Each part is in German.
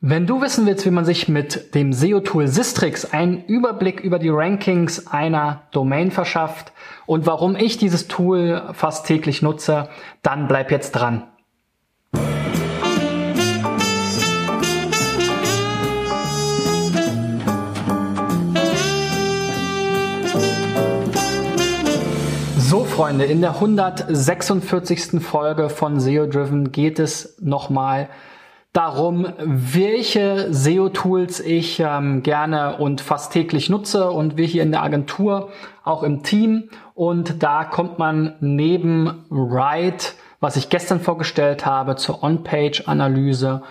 Wenn du wissen willst, wie man sich mit dem SEO-Tool Sistrix einen Überblick über die Rankings einer Domain verschafft und warum ich dieses Tool fast täglich nutze, dann bleib jetzt dran. So, Freunde, in der 146. Folge von SEO Driven geht es nochmal darum, welche SEO-Tools ich ähm, gerne und fast täglich nutze und wir hier in der Agentur, auch im Team. Und da kommt man neben Write, was ich gestern vorgestellt habe, zur On-Page-Analyse,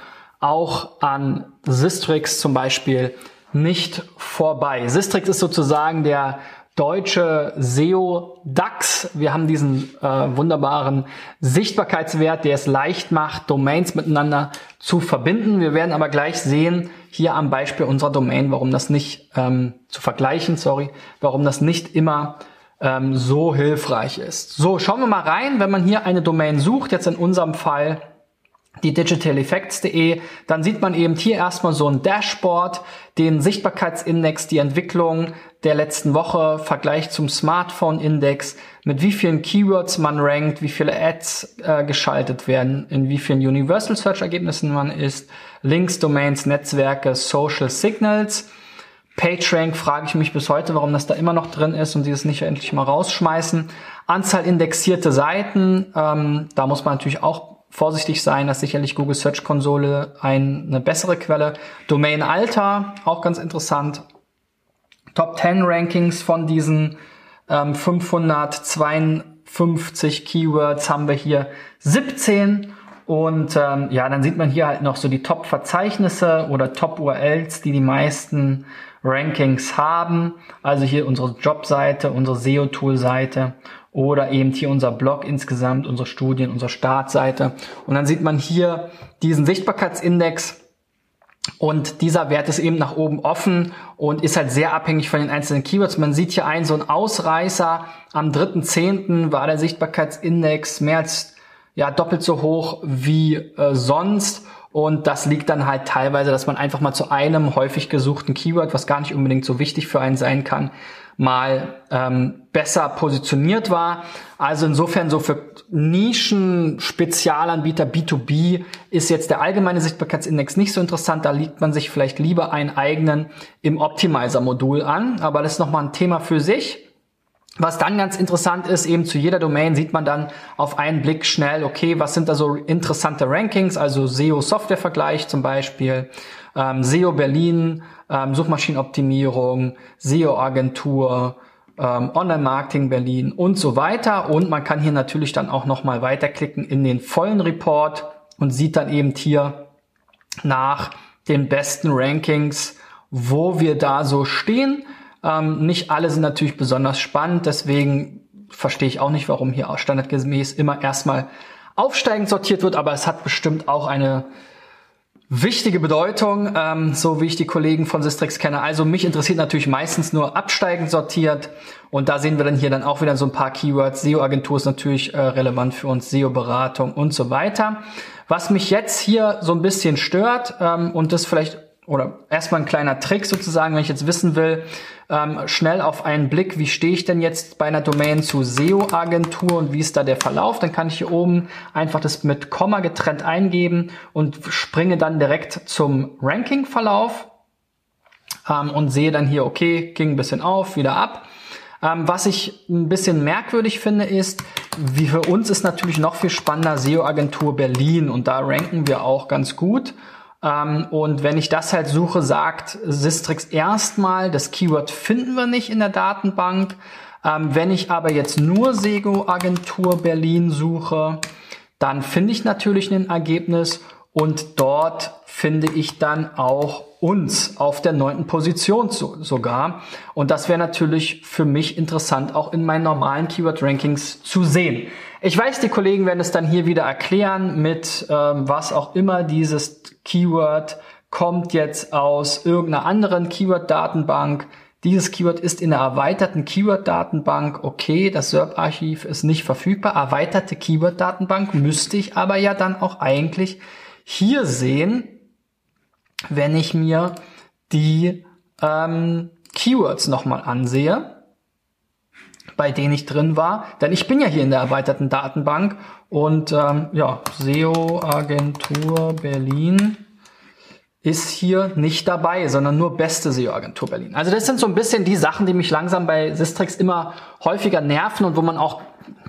auch an Sistrix zum Beispiel nicht vorbei. Sistrix ist sozusagen der deutsche SEO DAX. Wir haben diesen äh, wunderbaren Sichtbarkeitswert, der es leicht macht, Domains miteinander zu verbinden. Wir werden aber gleich sehen, hier am Beispiel unserer Domain, warum das nicht ähm, zu vergleichen, sorry, warum das nicht immer ähm, so hilfreich ist. So, schauen wir mal rein, wenn man hier eine Domain sucht, jetzt in unserem Fall die digitaleffects.de, dann sieht man eben hier erstmal so ein Dashboard, den Sichtbarkeitsindex, die Entwicklung der letzten Woche, Vergleich zum Smartphone-Index, mit wie vielen Keywords man rankt, wie viele Ads äh, geschaltet werden, in wie vielen Universal Search Ergebnissen man ist, Links, Domains, Netzwerke, Social Signals. PageRank frage ich mich bis heute, warum das da immer noch drin ist und sie es nicht endlich mal rausschmeißen. Anzahl indexierte Seiten, ähm, da muss man natürlich auch vorsichtig sein, dass sicherlich Google Search Konsole eine bessere Quelle. Domain Alter, auch ganz interessant. Top 10 Rankings von diesen ähm, 552 Keywords haben wir hier 17. Und ähm, ja, dann sieht man hier halt noch so die Top-Verzeichnisse oder Top-URLs, die die meisten Rankings haben. Also hier unsere Jobseite, unsere SEO-Tool-Seite oder eben hier unser Blog insgesamt, unsere Studien, unsere Startseite. Und dann sieht man hier diesen Sichtbarkeitsindex und dieser Wert ist eben nach oben offen und ist halt sehr abhängig von den einzelnen Keywords. Man sieht hier einen so einen Ausreißer. Am 3.10. war der Sichtbarkeitsindex mehr als ja, doppelt so hoch wie äh, sonst. Und das liegt dann halt teilweise, dass man einfach mal zu einem häufig gesuchten Keyword, was gar nicht unbedingt so wichtig für einen sein kann, mal ähm, besser positioniert war. Also insofern so für Nischen, Spezialanbieter B2B ist jetzt der allgemeine Sichtbarkeitsindex nicht so interessant. Da liegt man sich vielleicht lieber einen eigenen im Optimizer-Modul an. Aber das ist nochmal ein Thema für sich. Was dann ganz interessant ist, eben zu jeder Domain sieht man dann auf einen Blick schnell, okay, was sind da so interessante Rankings, also SEO-Software-Vergleich zum Beispiel, ähm, SEO Berlin, ähm, Suchmaschinenoptimierung, SEO-Agentur, ähm, Online-Marketing Berlin und so weiter. Und man kann hier natürlich dann auch nochmal weiterklicken in den vollen Report und sieht dann eben hier nach den besten Rankings, wo wir da so stehen. Ähm, nicht alle sind natürlich besonders spannend, deswegen verstehe ich auch nicht, warum hier standardgemäß immer erstmal aufsteigend sortiert wird, aber es hat bestimmt auch eine wichtige Bedeutung, ähm, so wie ich die Kollegen von Sistrix kenne. Also mich interessiert natürlich meistens nur absteigend sortiert und da sehen wir dann hier dann auch wieder so ein paar Keywords. SEO-Agentur ist natürlich äh, relevant für uns, SEO-Beratung und so weiter. Was mich jetzt hier so ein bisschen stört ähm, und das vielleicht oder erstmal ein kleiner Trick sozusagen, wenn ich jetzt wissen will, ähm, schnell auf einen Blick, wie stehe ich denn jetzt bei einer Domain zu SEO-Agentur und wie ist da der Verlauf, dann kann ich hier oben einfach das mit Komma getrennt eingeben und springe dann direkt zum Ranking-Verlauf ähm, und sehe dann hier, okay, ging ein bisschen auf, wieder ab. Ähm, was ich ein bisschen merkwürdig finde, ist, wie für uns ist natürlich noch viel spannender SEO-Agentur Berlin und da ranken wir auch ganz gut. Ähm, und wenn ich das halt suche, sagt Sistrix erstmal, das Keyword finden wir nicht in der Datenbank. Ähm, wenn ich aber jetzt nur Sego Agentur Berlin suche, dann finde ich natürlich ein Ergebnis und dort finde ich dann auch uns auf der neunten Position so, sogar. Und das wäre natürlich für mich interessant, auch in meinen normalen Keyword-Rankings zu sehen. Ich weiß, die Kollegen werden es dann hier wieder erklären mit ähm, was auch immer dieses Keyword kommt jetzt aus irgendeiner anderen Keyword-Datenbank. Dieses Keyword ist in der erweiterten Keyword-Datenbank. Okay, das SERP-Archiv ist nicht verfügbar. Erweiterte Keyword-Datenbank müsste ich aber ja dann auch eigentlich hier sehen. wenn ich mir die ähm, Keywords nochmal ansehe, bei denen ich drin war. Denn ich bin ja hier in der erweiterten Datenbank und ähm, ja, SEO Agentur Berlin ist hier nicht dabei, sondern nur beste SEO-Agentur Berlin. Also das sind so ein bisschen die Sachen, die mich langsam bei Sistrix immer häufiger nerven und wo man auch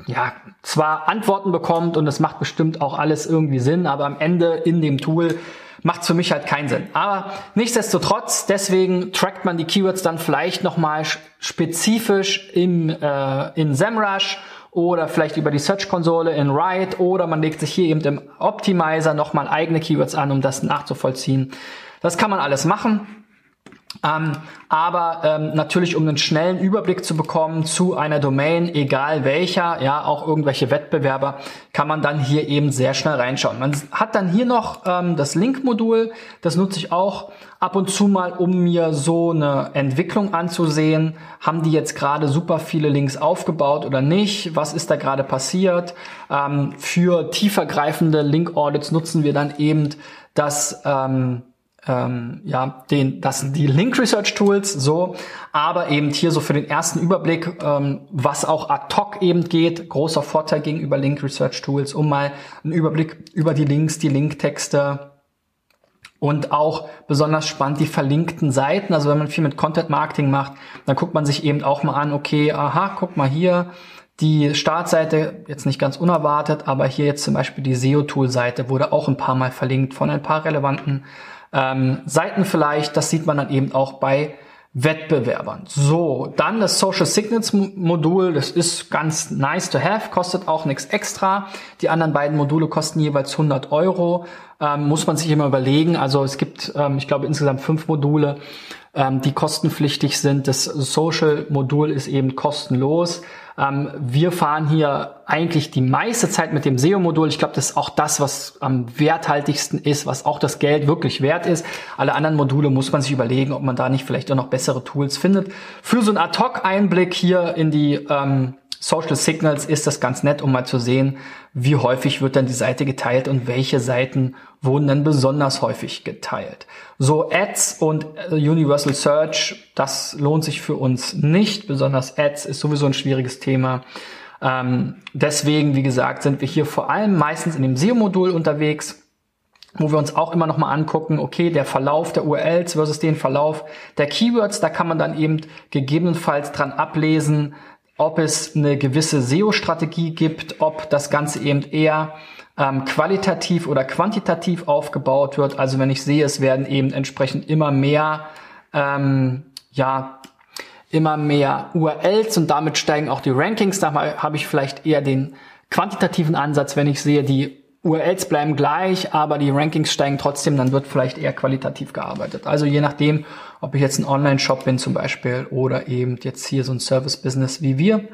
ja zwar Antworten bekommt und es macht bestimmt auch alles irgendwie Sinn, aber am Ende in dem Tool macht für mich halt keinen Sinn. Aber nichtsdestotrotz, deswegen trackt man die Keywords dann vielleicht nochmal spezifisch im, äh, in SEMrush oder vielleicht über die Search-Konsole in Write oder man legt sich hier eben im Optimizer nochmal eigene Keywords an, um das nachzuvollziehen. Das kann man alles machen. Ähm, aber ähm, natürlich, um einen schnellen Überblick zu bekommen zu einer Domain, egal welcher, ja, auch irgendwelche Wettbewerber, kann man dann hier eben sehr schnell reinschauen. Man hat dann hier noch ähm, das Link-Modul, das nutze ich auch ab und zu mal, um mir so eine Entwicklung anzusehen. Haben die jetzt gerade super viele Links aufgebaut oder nicht? Was ist da gerade passiert? Ähm, für tiefergreifende Link-Audits nutzen wir dann eben das ähm, ähm, ja, den, das sind die Link Research Tools, so, aber eben hier so für den ersten Überblick, ähm, was auch ad hoc eben geht, großer Vorteil gegenüber Link Research Tools, um mal einen Überblick über die Links, die Linktexte und auch besonders spannend die verlinkten Seiten. Also wenn man viel mit Content Marketing macht, dann guckt man sich eben auch mal an, okay, aha, guck mal hier, die Startseite, jetzt nicht ganz unerwartet, aber hier jetzt zum Beispiel die SEO-Tool-Seite wurde auch ein paar Mal verlinkt von ein paar relevanten ähm, Seiten vielleicht. Das sieht man dann eben auch bei Wettbewerbern. So, dann das Social Signals Modul, das ist ganz nice to have, kostet auch nichts extra. Die anderen beiden Module kosten jeweils 100 Euro. Ähm, muss man sich immer überlegen. Also es gibt, ähm, ich glaube, insgesamt fünf Module, ähm, die kostenpflichtig sind. Das Social Modul ist eben kostenlos. Ähm, wir fahren hier eigentlich die meiste Zeit mit dem SEO-Modul. Ich glaube, das ist auch das, was am werthaltigsten ist, was auch das Geld wirklich wert ist. Alle anderen Module muss man sich überlegen, ob man da nicht vielleicht auch noch bessere Tools findet. Für so einen Ad-Hoc-Einblick hier in die ähm, Social Signals ist das ganz nett, um mal zu sehen, wie häufig wird dann die Seite geteilt und welche Seiten wurden dann besonders häufig geteilt. So Ads und äh, Universal Search, das lohnt sich für uns nicht. Besonders Ads ist sowieso ein schwieriges Thema. Ähm, deswegen, wie gesagt, sind wir hier vor allem meistens in dem SEO-Modul unterwegs wo wir uns auch immer noch mal angucken, okay, der Verlauf der URLs versus den Verlauf der Keywords, da kann man dann eben gegebenenfalls dran ablesen, ob es eine gewisse SEO-Strategie gibt, ob das Ganze eben eher ähm, qualitativ oder quantitativ aufgebaut wird. Also wenn ich sehe, es werden eben entsprechend immer mehr, ähm, ja, immer mehr URLs und damit steigen auch die Rankings. Da habe ich vielleicht eher den quantitativen Ansatz, wenn ich sehe, die URLs bleiben gleich, aber die Rankings steigen trotzdem, dann wird vielleicht eher qualitativ gearbeitet. Also je nachdem, ob ich jetzt ein Online-Shop bin zum Beispiel oder eben jetzt hier so ein Service-Business wie wir,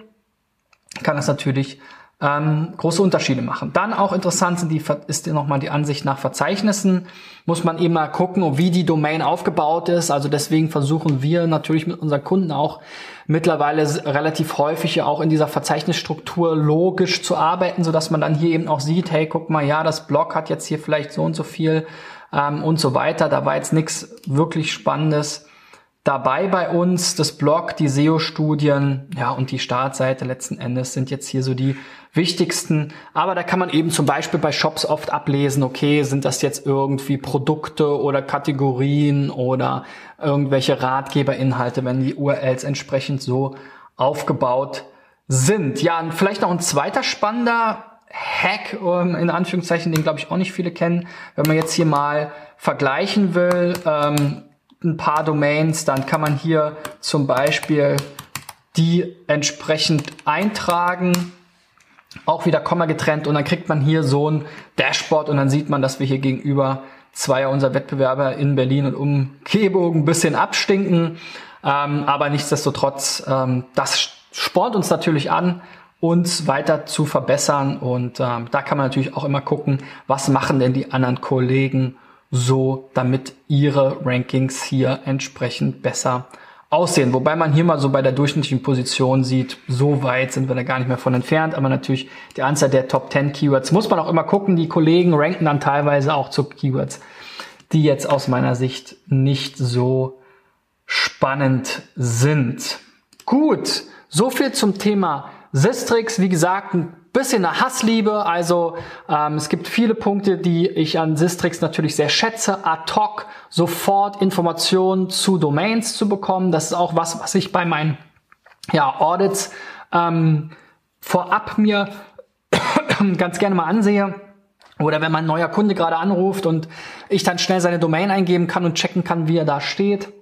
kann das natürlich ähm, große Unterschiede machen. Dann auch interessant sind die, ist nochmal die Ansicht nach Verzeichnissen. Muss man eben mal gucken, wie die Domain aufgebaut ist. Also deswegen versuchen wir natürlich mit unseren Kunden auch mittlerweile relativ häufig ja auch in dieser Verzeichnisstruktur logisch zu arbeiten, so dass man dann hier eben auch sieht, hey, guck mal, ja, das Blog hat jetzt hier vielleicht so und so viel ähm, und so weiter. Da war jetzt nichts wirklich Spannendes dabei bei uns. Das Blog, die SEO-Studien, ja, und die Startseite letzten Endes sind jetzt hier so die wichtigsten. Aber da kann man eben zum Beispiel bei Shops oft ablesen, okay, sind das jetzt irgendwie Produkte oder Kategorien oder irgendwelche Ratgeberinhalte, wenn die URLs entsprechend so aufgebaut sind. Ja, und vielleicht noch ein zweiter spannender Hack, ähm, in Anführungszeichen, den glaube ich auch nicht viele kennen. Wenn man jetzt hier mal vergleichen will, ähm, ein paar Domains, dann kann man hier zum Beispiel die entsprechend eintragen, auch wieder Komma getrennt und dann kriegt man hier so ein Dashboard und dann sieht man, dass wir hier gegenüber zwei unserer Wettbewerber in Berlin und Umgebung ein bisschen abstinken. Ähm, aber nichtsdestotrotz, ähm, das spornt uns natürlich an, uns weiter zu verbessern. Und ähm, da kann man natürlich auch immer gucken, was machen denn die anderen Kollegen so, damit ihre Rankings hier entsprechend besser aussehen. Wobei man hier mal so bei der durchschnittlichen Position sieht, so weit sind wir da gar nicht mehr von entfernt. Aber natürlich die Anzahl der Top 10 Keywords muss man auch immer gucken. Die Kollegen ranken dann teilweise auch zu Keywords, die jetzt aus meiner Sicht nicht so spannend sind. Gut, so viel zum Thema Sistrix. Wie gesagt, ein bisschen eine Hassliebe. Also ähm, es gibt viele Punkte, die ich an Sistrix natürlich sehr schätze. Ad hoc sofort Informationen zu Domains zu bekommen. Das ist auch was, was ich bei meinen ja, Audits ähm, vorab mir ganz gerne mal ansehe. Oder wenn mein neuer Kunde gerade anruft und ich dann schnell seine Domain eingeben kann und checken kann, wie er da steht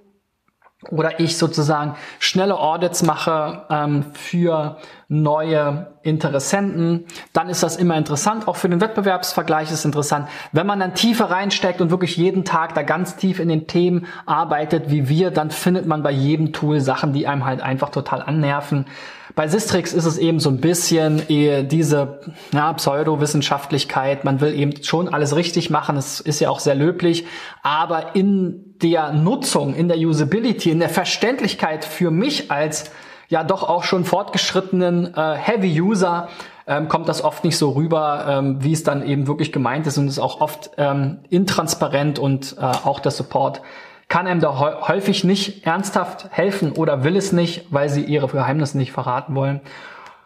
oder ich sozusagen schnelle Audits mache ähm, für neue Interessenten, dann ist das immer interessant. Auch für den Wettbewerbsvergleich ist es interessant. Wenn man dann tiefer reinsteckt und wirklich jeden Tag da ganz tief in den Themen arbeitet, wie wir, dann findet man bei jedem Tool Sachen, die einem halt einfach total annerven. Bei Sistrix ist es eben so ein bisschen diese ja, Pseudowissenschaftlichkeit. Man will eben schon alles richtig machen. Es ist ja auch sehr löblich. Aber in der Nutzung, in der Usability, in der Verständlichkeit für mich als ja doch auch schon fortgeschrittenen äh, Heavy User ähm, kommt das oft nicht so rüber, ähm, wie es dann eben wirklich gemeint ist und ist auch oft ähm, intransparent und äh, auch der Support kann einem da häufig nicht ernsthaft helfen oder will es nicht, weil sie ihre Geheimnisse nicht verraten wollen.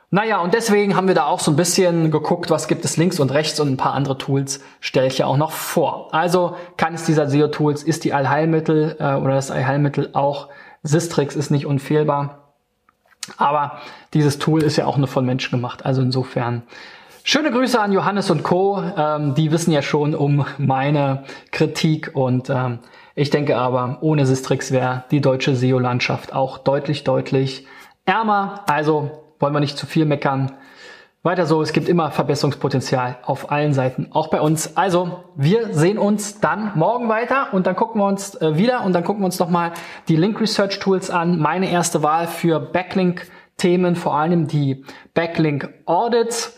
Naja, und deswegen haben wir da auch so ein bisschen geguckt, was gibt es links und rechts und ein paar andere Tools stelle ich ja auch noch vor. Also keines dieser SEO-Tools ist die Allheilmittel äh, oder das Allheilmittel auch. Sistrix ist nicht unfehlbar. Aber dieses Tool ist ja auch nur von Menschen gemacht. Also insofern schöne Grüße an Johannes und Co. Ähm, die wissen ja schon um meine Kritik und ähm, ich denke aber, ohne Sistrix wäre die deutsche SEO-Landschaft auch deutlich, deutlich ärmer. Also wollen wir nicht zu viel meckern. Weiter so, es gibt immer Verbesserungspotenzial auf allen Seiten, auch bei uns. Also, wir sehen uns dann morgen weiter und dann gucken wir uns äh, wieder und dann gucken wir uns nochmal die Link Research Tools an. Meine erste Wahl für Backlink-Themen, vor allem die Backlink Audits.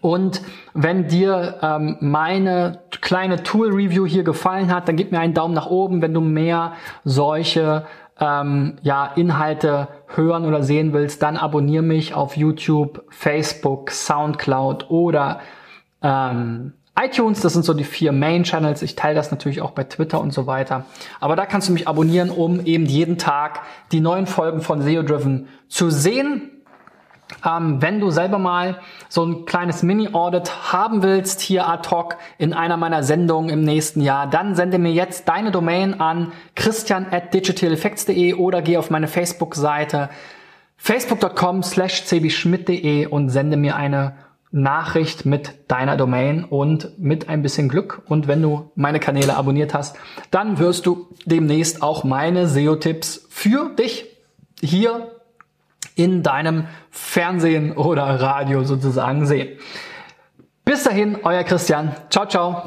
Und wenn dir ähm, meine kleine Tool-Review hier gefallen hat, dann gib mir einen Daumen nach oben, wenn du mehr solche ähm, ja, Inhalte hören oder sehen willst, dann abonniere mich auf YouTube, Facebook, Soundcloud oder ähm, iTunes. Das sind so die vier Main Channels. Ich teile das natürlich auch bei Twitter und so weiter. Aber da kannst du mich abonnieren, um eben jeden Tag die neuen Folgen von SEO Driven zu sehen. Ähm, wenn du selber mal so ein kleines Mini-Audit haben willst, hier ad hoc in einer meiner Sendungen im nächsten Jahr, dann sende mir jetzt deine Domain an christian at digitaleffects.de oder geh auf meine Facebook-Seite facebook.com slash cbschmidt.de und sende mir eine Nachricht mit deiner Domain und mit ein bisschen Glück. Und wenn du meine Kanäle abonniert hast, dann wirst du demnächst auch meine SEO-Tipps für dich hier in deinem Fernsehen oder Radio sozusagen sehen. Bis dahin, euer Christian. Ciao, ciao.